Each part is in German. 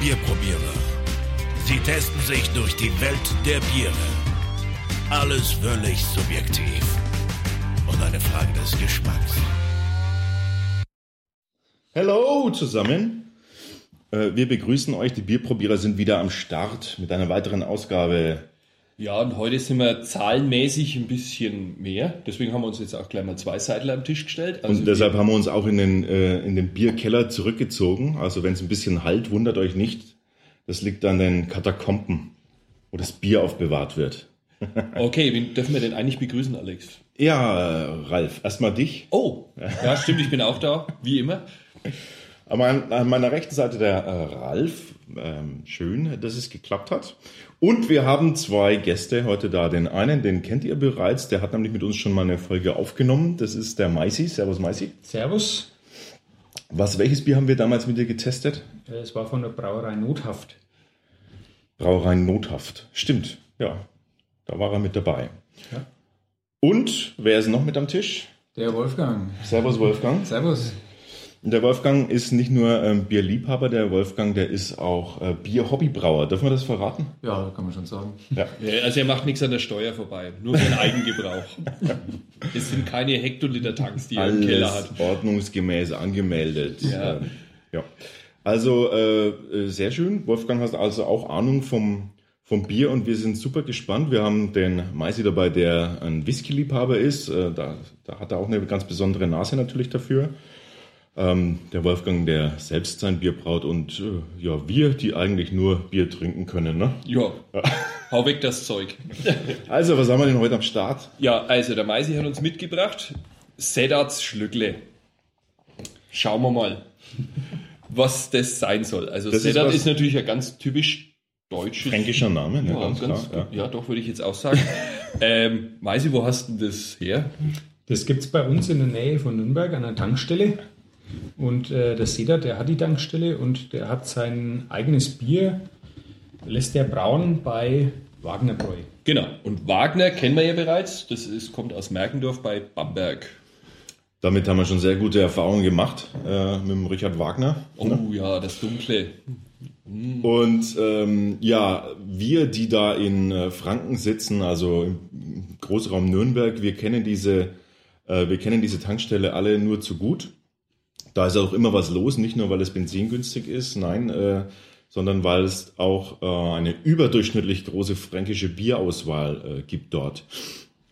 Bierprobierer. Sie testen sich durch die Welt der Biere. Alles völlig subjektiv. Und eine Frage des Geschmacks. Hallo zusammen. Äh, Wir begrüßen euch. Die Bierprobierer sind wieder am Start mit einer weiteren Ausgabe. Ja, und heute sind wir zahlenmäßig ein bisschen mehr. Deswegen haben wir uns jetzt auch gleich mal zwei Seidel am Tisch gestellt. Also Und deshalb haben wir uns auch in den, äh, in den Bierkeller zurückgezogen. Also wenn es ein bisschen halt, wundert euch nicht. Das liegt an den Katakomben, wo das Bier aufbewahrt wird. Okay, wen dürfen wir denn eigentlich begrüßen, Alex? Ja, Ralf, erstmal dich. Oh, ja, stimmt, ich bin auch da, wie immer. An meiner rechten Seite der äh, Ralf. Ähm, schön, dass es geklappt hat. Und wir haben zwei Gäste heute da. Den einen, den kennt ihr bereits, der hat nämlich mit uns schon mal eine Folge aufgenommen. Das ist der Maisi. Servus Maisi. Servus, Was, welches Bier haben wir damals mit dir getestet? es war von der Brauerei Nothaft. Brauerei Nothaft. Stimmt, ja. Da war er mit dabei. Ja. Und wer ist noch mit am Tisch? Der Wolfgang. Servus Wolfgang. Servus. Der Wolfgang ist nicht nur ähm, Bierliebhaber, der Wolfgang, der ist auch äh, Bierhobbybrauer. Dürfen wir das verraten? Ja, kann man schon sagen. Ja. Ja, Also er macht nichts an der Steuer vorbei, nur für den Eigengebrauch. Es sind keine Hektoliter-Tanks, die er im Keller Alles hat. ordnungsgemäß angemeldet. Ja. Ähm, ja. Also äh, äh, sehr schön. Wolfgang hat also auch Ahnung vom, vom Bier und wir sind super gespannt. Wir haben den Maisi dabei, der ein Whisky-Liebhaber ist. Äh, da, da hat er auch eine ganz besondere Nase natürlich dafür. Ähm, der Wolfgang, der selbst sein Bier braut und äh, ja, wir, die eigentlich nur Bier trinken können. Ne? Ja, hau weg das Zeug. Also, was haben wir denn heute am Start? Ja, also der Meisi hat uns mitgebracht Sedats Schlückle. Schauen wir mal, was das sein soll. Also Das ist Sedat was- ist, natürlich ein ganz typisch deutsches Fränkischer Name, ne? Ja, ganz, ganz, klar. ja. doch, würde ich jetzt auch sagen. ähm, Meisi, wo hast du das her? Das gibt es bei uns in der Nähe von Nürnberg an einer Tankstelle. Und äh, der Seda, der hat die Tankstelle und der hat sein eigenes Bier, lässt er brauen bei Wagner Bräu. Genau, und Wagner kennen wir ja bereits. Das ist, kommt aus Merkendorf bei Bamberg. Damit haben wir schon sehr gute Erfahrungen gemacht äh, mit dem Richard Wagner. Oh ja, das Dunkle. Und ähm, ja, wir, die da in äh, Franken sitzen, also im Großraum Nürnberg, wir kennen diese, äh, wir kennen diese Tankstelle alle nur zu gut. Da ist auch immer was los, nicht nur weil es Benzin günstig ist, nein, äh, sondern weil es auch äh, eine überdurchschnittlich große fränkische Bierauswahl äh, gibt dort.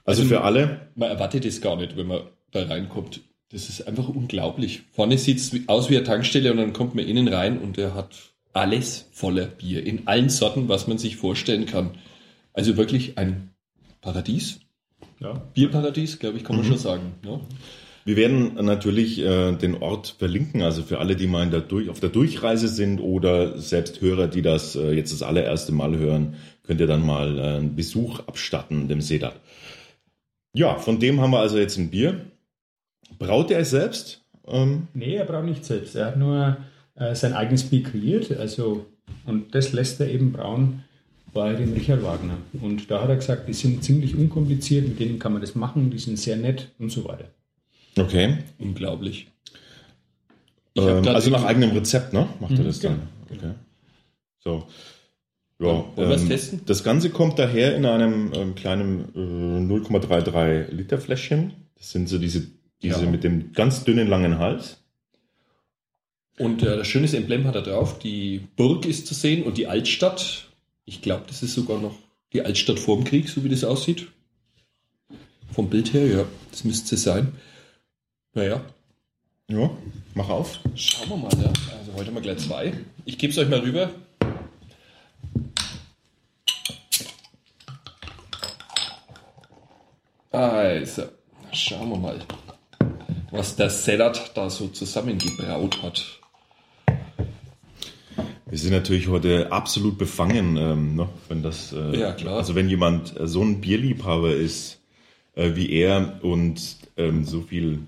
Also, Also- für alle, Man erwartet es gar nicht, wenn man da reinkommt. Das ist einfach unglaublich. Vorne sieht es aus wie eine Tankstelle und dann kommt man innen rein und der hat alles voller Bier. In allen Sorten, was man sich vorstellen kann. Also wirklich ein Paradies. Ja. Bierparadies, glaube ich, kann man schon sagen. Ne? Wir werden natürlich äh, den Ort verlinken, also für alle, die mal der durch, auf der Durchreise sind oder selbst Hörer, die das äh, jetzt das allererste Mal hören, könnt ihr dann mal äh, einen Besuch abstatten, dem Sedat. Ja, von dem haben wir also jetzt ein Bier. Braut er es selbst? Ähm, Nee, er braucht nicht selbst. Er hat nur äh, sein eigenes Bier kreiert. Also, und das lässt er eben brauen bei dem Richard Wagner. Und da hat er gesagt, die sind ziemlich unkompliziert, mit denen kann man das machen, die sind sehr nett und so weiter. Okay. Unglaublich. Ähm, also nach eigenem Rezept, ne? Macht er Mhm, das dann? Okay. So. Ja, Wollen wir es testen? Das Ganze kommt daher in einem ähm, kleinen äh, 0,33 Liter Fläschchen. Das sind so diese, diese Ja. mit dem ganz dünnen langen Hals. Und äh, das schönes Emblem hat er drauf. Die Burg ist zu sehen und die Altstadt. Ich glaube, das ist sogar noch die Altstadt vor dem Krieg, so wie das aussieht. Vom Bild her, ja, das müsste es sein. Naja, Ja, mach auf. schauen wir mal. Ja. Also heute haben wir gleich zwei. Ich gebe es euch mal rüber. Also, schauen wir mal, was der Sedat da so zusammengebraut hat. Wir sind natürlich heute absolut befangen, ähm, ne, wenn das, äh, Ja, klar. also wenn jemand äh, so ein Bierliebhaber ist äh, wie er und ähm, so viel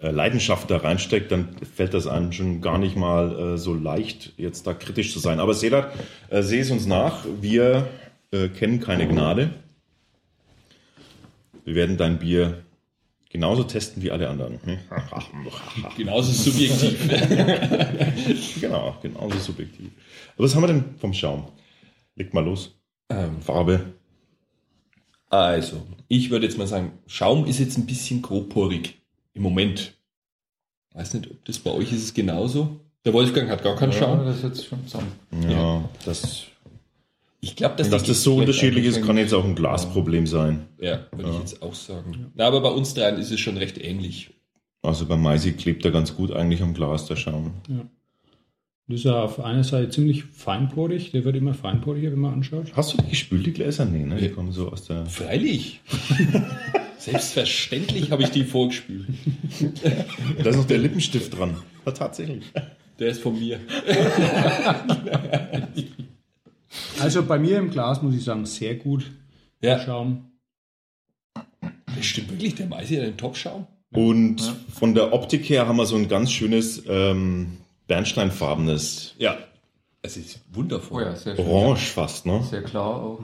Leidenschaft da reinsteckt, dann fällt das einem schon gar nicht mal äh, so leicht, jetzt da kritisch zu sein. Aber Sedat, äh, seh es uns nach, wir äh, kennen keine Gnade. Wir werden dein Bier genauso testen wie alle anderen. Genauso subjektiv. genau, genauso subjektiv. Aber was haben wir denn vom Schaum? Leg mal los. ähm, Farbe. also, ich würde jetzt mal sagen, Schaum ist jetzt ein bisschen grobporig im Moment. Weiß nicht, ob das bei euch ist es genauso. Der Wolfgang hat gar keinen Ja, Schaum. das setzt schon zusammen. Ja, das, Ich glaube, dass, dass das so unterschiedlich ist, kann jetzt auch ein Glasproblem sein. Ja, würde Ja. ich jetzt auch sagen. Na, aber bei uns dreien ist es schon recht ähnlich. Also bei Maisi klebt er ganz gut eigentlich am Glas, der Schaum. Das ist ja auf einer Seite ziemlich feinporig. Der wird immer feinporiger, wenn man anschaut. Hast du die gespült, die Gläser? Nee, ne? Die Ja. kommen so aus der... Freilich. Selbstverständlich habe ich die vorgespült. Da ist noch der Lippenstift dran. Ja, tatsächlich. Der ist von mir. Also bei mir im Glas muss ich sagen, sehr gut. Ja, Schaum. das stimmt wirklich. Der Maisi hat einen Top-Schaum. Und von der Optik her haben wir so ein ganz schönes ähm, bernsteinfarbenes Ja. Es ist Oh wundervoll. ja, sehr schön. Orange fast, ne? Sehr klar auch.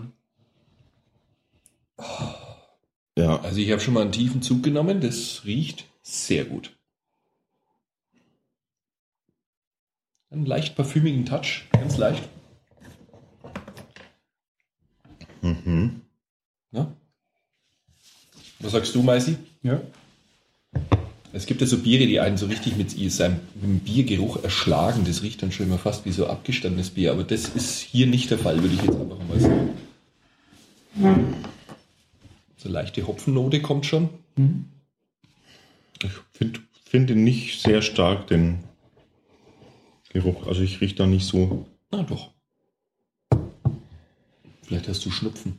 Ja. Also ich habe schon mal einen tiefen Zug genommen. Das riecht sehr gut. Einen leicht parfümigen Touch. Ganz leicht. Mhm. Ja? Was sagst du, Maisi? Ja. Es gibt ja so Biere, die einen so richtig mit seinem mit dem Biergeruch erschlagen. Das riecht dann schon immer fast wie so abgestandenes Bier. Aber das ist hier nicht der Fall, würde ich jetzt einfach mal sagen. So leichte Hopfennote kommt schon. Ich find, finde nicht sehr stark den Geruch. Also ich rieche da nicht so. Na doch. Vielleicht hast du Schnupfen.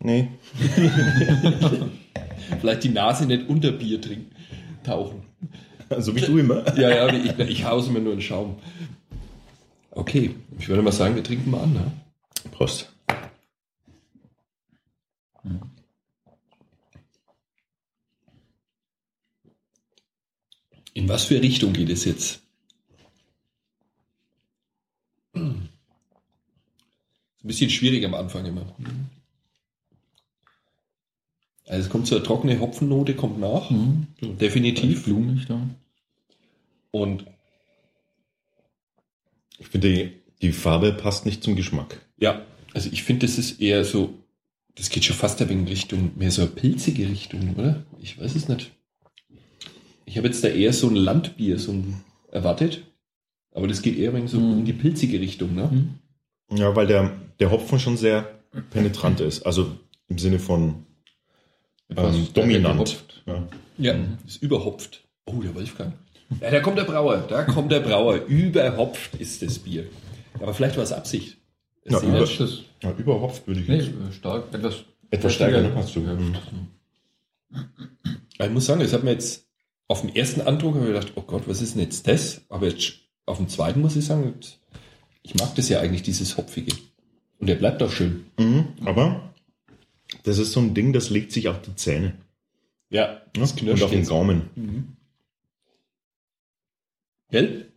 Nee. Vielleicht die Nase nicht unter Bier trinken, tauchen. So wie du immer. Ja, ja, ich, ich hause mir nur einen Schaum. Okay, ich würde mal sagen, wir trinken mal an. Ne? Prost. In was für Richtung geht es jetzt? Ein bisschen schwierig am Anfang immer. Also es kommt so eine trockene Hopfennote, kommt nach. Mhm. Definitiv. Blumig da. Und Ich finde, die, die Farbe passt nicht zum Geschmack. ja, also ich finde, das ist eher so, das geht schon fast ein wenig in Richtung, mehr so eine pilzige Richtung, oder? Ich weiß es nicht. Ich habe jetzt da eher so ein Landbier so ein, erwartet. Aber das geht eher ein so Mhm. in die pilzige Richtung, ne? Mhm. Ja, weil der, der Hopfen schon sehr penetrant ist. Also im Sinne von ähm, dominant. Ja. Ja, ist überhopft. Oh, der Wolfgang. Ja, da kommt der Brauer. Da kommt der Brauer. Überhopft ist das Bier. Aber vielleicht war es Absicht. Es Ja, über- jetzt- Das, Ja, überhopft würde ich nee, nicht. äh, stark, etwas, Etwas stärker, ne? kräftiger Hast du. ich muss sagen, das hat mir jetzt auf den ersten Andruck habe ich gedacht, oh Gott, was ist denn jetzt das? Aber jetzt auf dem zweiten muss ich sagen, ich mag das ja eigentlich, dieses Hopfige. Und der bleibt auch schön. Mhm, aber das ist so ein Ding, das legt sich auf die Zähne. Ja, Ne? Und auf den. Gaumen. Mhm. Gell?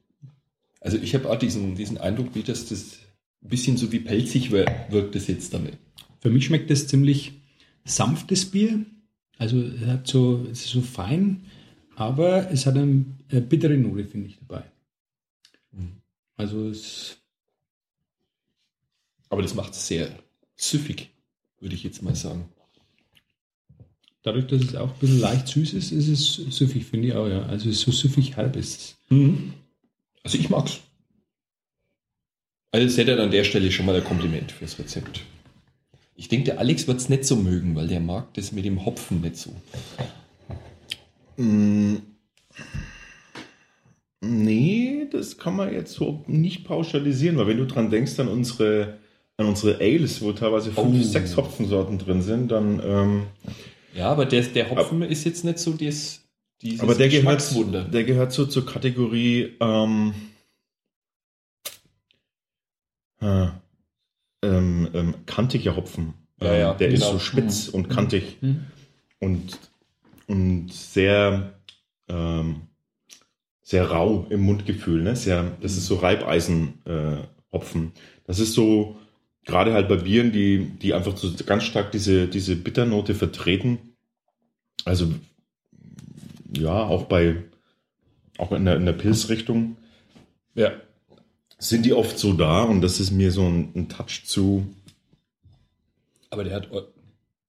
Also ich habe auch diesen, diesen Eindruck, wie das, das ein bisschen so wie pelzig wir- wirkt das jetzt damit. Für mich schmeckt das ziemlich sanftes Bier. Also es hat so, es ist so fein, aber es hat eine, eine bittere Note, finde ich, dabei. Also es, Aber das macht es sehr süffig, würde ich jetzt mal sagen. dadurch, dass es auch ein bisschen leicht süß ist, ist es süffig, finde ich auch, ja. Also es ist so süffig halb ist es. Also ich mag's. Also das hätte an der Stelle schon mal ein Kompliment fürs Rezept. Ich denke, der Alex wird es nicht so mögen, weil der mag das mit dem Hopfen nicht so. Mm, Nee, das kann man jetzt so nicht pauschalisieren, weil wenn du dran denkst an unsere, an unsere Ales, wo teilweise fünf, Oh. sechs Hopfensorten drin sind, dann ähm, Ja, aber der, der Hopfen ist jetzt nicht so das, dieses aber der gehört, der gehört so zur Kategorie ähm, äh, ähm, ähm, kantiger Hopfen. Ja, ja, Ähm, der genau. ist so spitz und kantig Mhm. und, und sehr, ähm, sehr rau im Mundgefühl. Ne? Sehr, das ist so Reibeisenhopfen. Äh, Hopfen. das ist so, gerade halt bei Bieren, die, die einfach so ganz stark diese, diese Bitternote vertreten. Also ja, auch bei, auch in der, in der Pilzrichtung Ja. sind die oft so da und das ist mir so ein, ein Touch zu Aber der hat,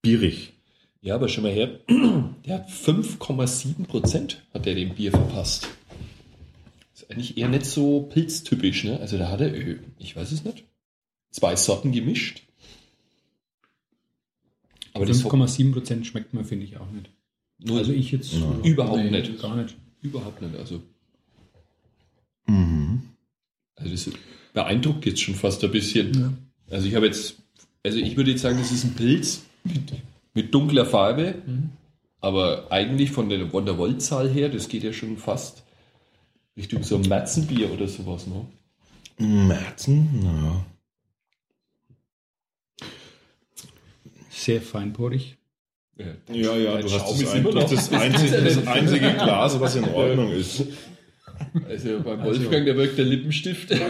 bierig. Ja, aber schon mal her, der hat 5,7 Prozent hat der dem Bier verpasst. Ist eigentlich eher nicht so pilztypisch, ne? Also da hat er, äh, ich weiß es nicht, zwei Sorten gemischt. Aber das 5,7 Prozent schmeckt mir, finde ich auch nicht. nur, Also ich jetzt Ja. überhaupt Nee, nicht. Gar nicht. Überhaupt nicht. Also, Mhm. also das beeindruckt jetzt schon fast ein bisschen. Also ich habe jetzt, also ich würde jetzt sagen, das ist ein Pilz mit, mit dunkler Farbe, aber eigentlich von der, von der Voltzahl her, das geht ja schon fast Richtung so ein Matzenbier oder sowas. Ne? Merzen, naja. Sehr feinporig. Ja, ja, du hast das, ist ein, das, einzige, das einzige Glas, was in Ordnung ist. Also beim Wolfgang, der wirkt der Lippenstift.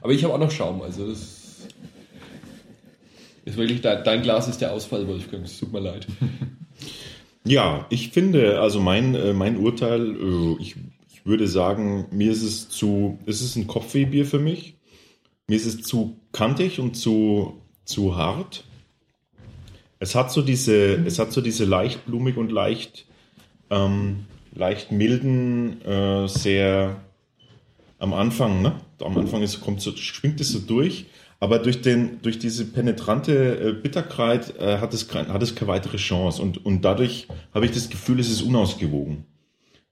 aber ich habe auch noch Schaum, also das ist wirklich, dein, dein Glas ist der Ausfall, Wolfgang, es tut mir leid. Ja, ich finde, also mein, äh, mein Urteil, äh, ich, ich würde sagen, mir ist es zu, es ist ein Kopfwehbier für mich. Mir ist es zu kantig und zu, zu hart. Es hat so diese, es hat so diese leicht blumig und leicht, ähm, leicht milden, äh, sehr am Anfang, ne? Am Anfang ist, kommt so, schwingt es so durch, aber durch den, durch diese penetrante äh, Bitterkeit äh, hat, es kein, hat es keine weitere Chance und, und dadurch habe ich das Gefühl, es ist unausgewogen.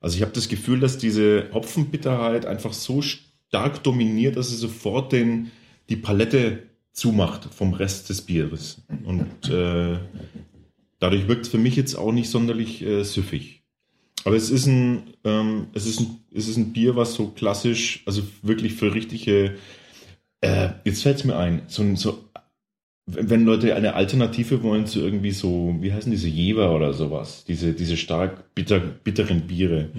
Also ich habe das Gefühl, dass diese Hopfenbitterheit einfach so stark dominiert, dass sie sofort den, die Palette zumacht vom Rest des Bieres. Und äh, dadurch wirkt es für mich jetzt auch nicht sonderlich äh, süffig. Aber es ist ein, ähm, es ist ein, es ist ein Bier, was so klassisch, also wirklich für richtige, äh, jetzt fällt es mir ein, so, so, wenn Leute eine Alternative wollen zu irgendwie so, wie heißen diese Jever oder sowas, diese, diese stark bitter, bitteren Biere.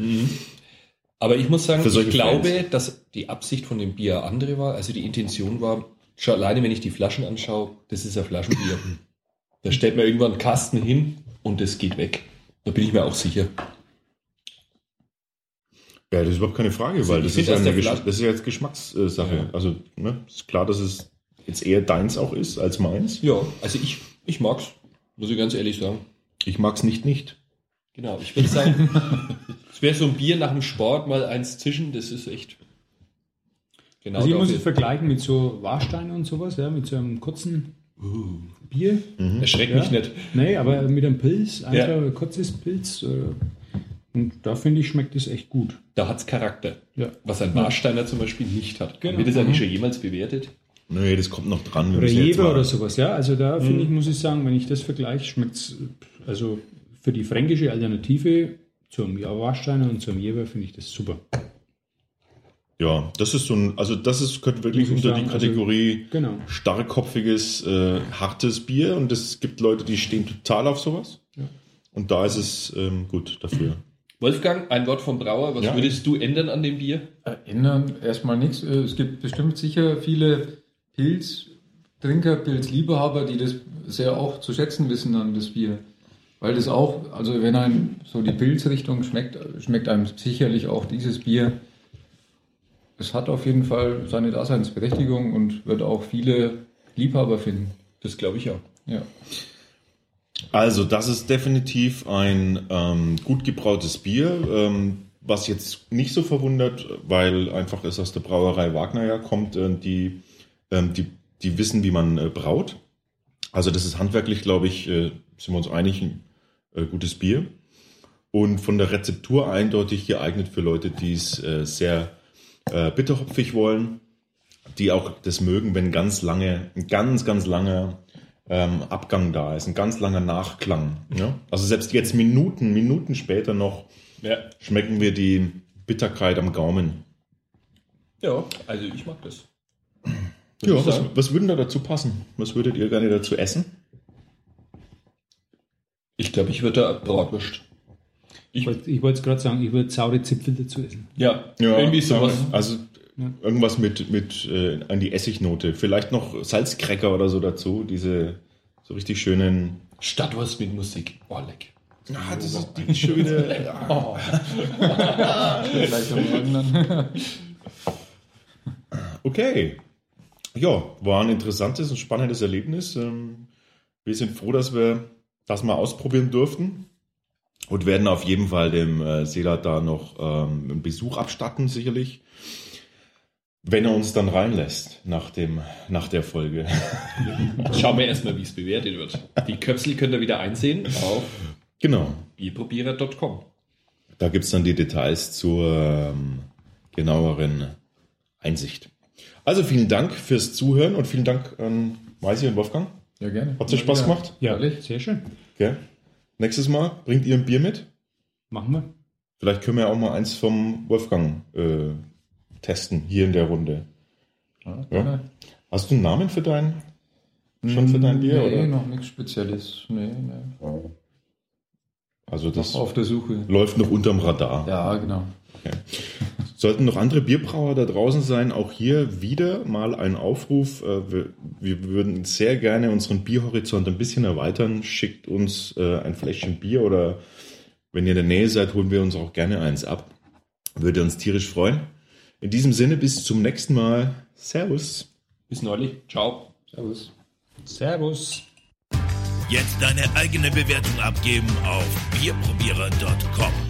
Aber ich muss sagen, ich glaube, Fans. dass die Absicht von dem Bier andere war. Also die Intention war, schon alleine wenn ich die Flaschen anschaue, das ist ein Flaschenbier. da stellt man irgendwann einen Kasten hin und das geht weg. Da bin ich mir auch sicher. Ja, das ist überhaupt keine Frage, weil das ist, ja eine Gesch das ist ja jetzt Geschmackssache. Ja. Also, ne, ist klar, dass es jetzt eher deins auch ist als meins. Ja, also ich, ich mag's, muss ich ganz ehrlich sagen. Ich mag's nicht nicht. Genau, ich würde sagen, es wäre so ein Bier nach dem Sport mal eins zischen, das ist echt. Genau. Also ich muss es vergleichen mit so Warsteinen und sowas, ja, mit so einem kurzen Bier. Erschreckt Ja. mich nicht. Nee, aber mit einem Pilz, einfach Ja. ein kurzes Pilz. Und da finde ich, schmeckt es echt gut. Da hat's Charakter. Ja. Was ein Warsteiner zum Beispiel nicht hat. Genau. Wird das eigentlich schon jemals bewertet? Nee, das kommt noch dran. Oder Jever oder sowas, ja. Also da finde ich, muss ich sagen, wenn ich das vergleiche, schmeckt es, also für die fränkische Alternative zum Warsteiner und zum Jever finde ich das super. Ja, das ist so ein, also das ist, gehört wirklich unter sagen, die also- Kategorie Genau. starkkopfiges, äh, hartes Bier und es gibt Leute, die stehen total auf sowas. Ja. Und da ist es ähm, gut dafür. Wolfgang, ein Wort vom Brauer. Was Ja. würdest du ändern an dem Bier? Ändern erstmal nichts. Äh, Es gibt bestimmt sicher viele Pilztrinker, Pilzliebhaber, die das sehr auch zu schätzen wissen an das Bier. Weil das auch, also wenn einem so die Pilzrichtung schmeckt, schmeckt einem sicherlich auch dieses Bier. Es hat auf jeden Fall seine Daseinsberechtigung und wird auch viele Liebhaber finden. Das glaube ich auch. Ja. Also, das ist definitiv ein ähm, gut gebrautes Bier, ähm, was jetzt nicht so verwundert, weil einfach es aus der Brauerei Wagner ja kommt, äh, die, ähm, die, die wissen, wie man äh, braut. Also, das ist handwerklich, glaube ich, äh, sind wir uns einig, ein äh, gutes Bier. Und von der Rezeptur eindeutig geeignet für Leute, die es äh, sehr äh, bitterhopfig wollen, die auch das mögen, wenn ganz lange, ganz, ganz langer ähm, Abgang da ist, ein ganz langer Nachklang. Ja? Also selbst jetzt Minuten, Minuten später noch Ja. schmecken wir die Bitterkeit am Gaumen. Ja, also ich mag das. Ja, ich was, was würde da dazu passen? Was würdet ihr gerne dazu essen? Ich glaube, ich würde da Bratwurst. Ich wollte ich wollte es gerade sagen, ich würde saure Zipfel dazu essen. Ja, irgendwie sowas. Also irgendwas mit, mit äh, an die Essignote. Vielleicht noch Salzcracker oder so dazu. Diese so richtig schönen. Stadtwurst mit Musik. Oh, leck. Ah, das ist die schöne. Ja. Dann. Okay. Ja, war ein interessantes und spannendes Erlebnis. Ähm, Wir sind froh, dass wir das mal ausprobieren durften und werden auf jeden Fall dem äh, Selat da noch ähm, einen Besuch abstatten, sicherlich. Wenn er uns dann reinlässt nach, dem, nach der Folge. Schauen wir erstmal, wie es bewertet wird. Die Köpsel könnt ihr wieder einsehen auf Genau. bierprobierer.com. Da gibt's dann die Details zur ähm, genaueren Einsicht. Also vielen Dank fürs Zuhören und vielen Dank an Maisi und Wolfgang. Ja, gerne. Hat dir Spaß gemacht? Ja, Ehrlich? sehr schön. Gell? Nächstes Mal bringt ihr ein Bier mit. Machen wir. Vielleicht können wir ja auch mal eins vom Wolfgang äh, testen, hier in der Runde. Ja, Ja? Hast du einen Namen für dein, schon für dein Bier? Nee, oder? noch nichts Spezielles. Nee, nee. Also das Noch auf der Suche. läuft noch unterm Radar. Ja, genau. Sollten noch andere Bierbrauer da draußen sein, auch hier wieder mal ein Aufruf. Äh, Wir, wir würden sehr gerne unseren Bierhorizont ein bisschen erweitern. Schickt uns äh, ein Fläschchen Bier oder wenn ihr in der Nähe seid, holen wir uns auch gerne eins ab. Würde uns tierisch freuen. In diesem Sinne, bis zum nächsten Mal. Servus. Bis neulich. Ciao. Servus. Servus. Jetzt deine eigene Bewertung abgeben auf bierprobierer.com.